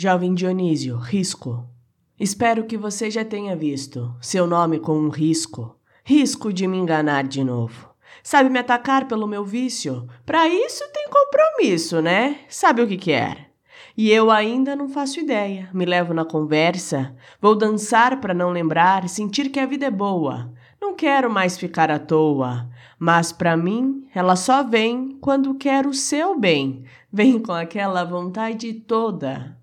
Jovem Dionísio, risco. Espero que você já tenha visto seu nome com um risco. Risco de me enganar de novo. Sabe me atacar pelo meu vício? Para isso tem compromisso, né? Sabe o que quer? É? E eu ainda não faço ideia. Me levo na conversa. Vou dançar para não lembrar, sentir que a vida é boa. Não quero mais ficar à toa. Mas para mim, ela só vem quando quero o seu bem. Vem com aquela vontade toda.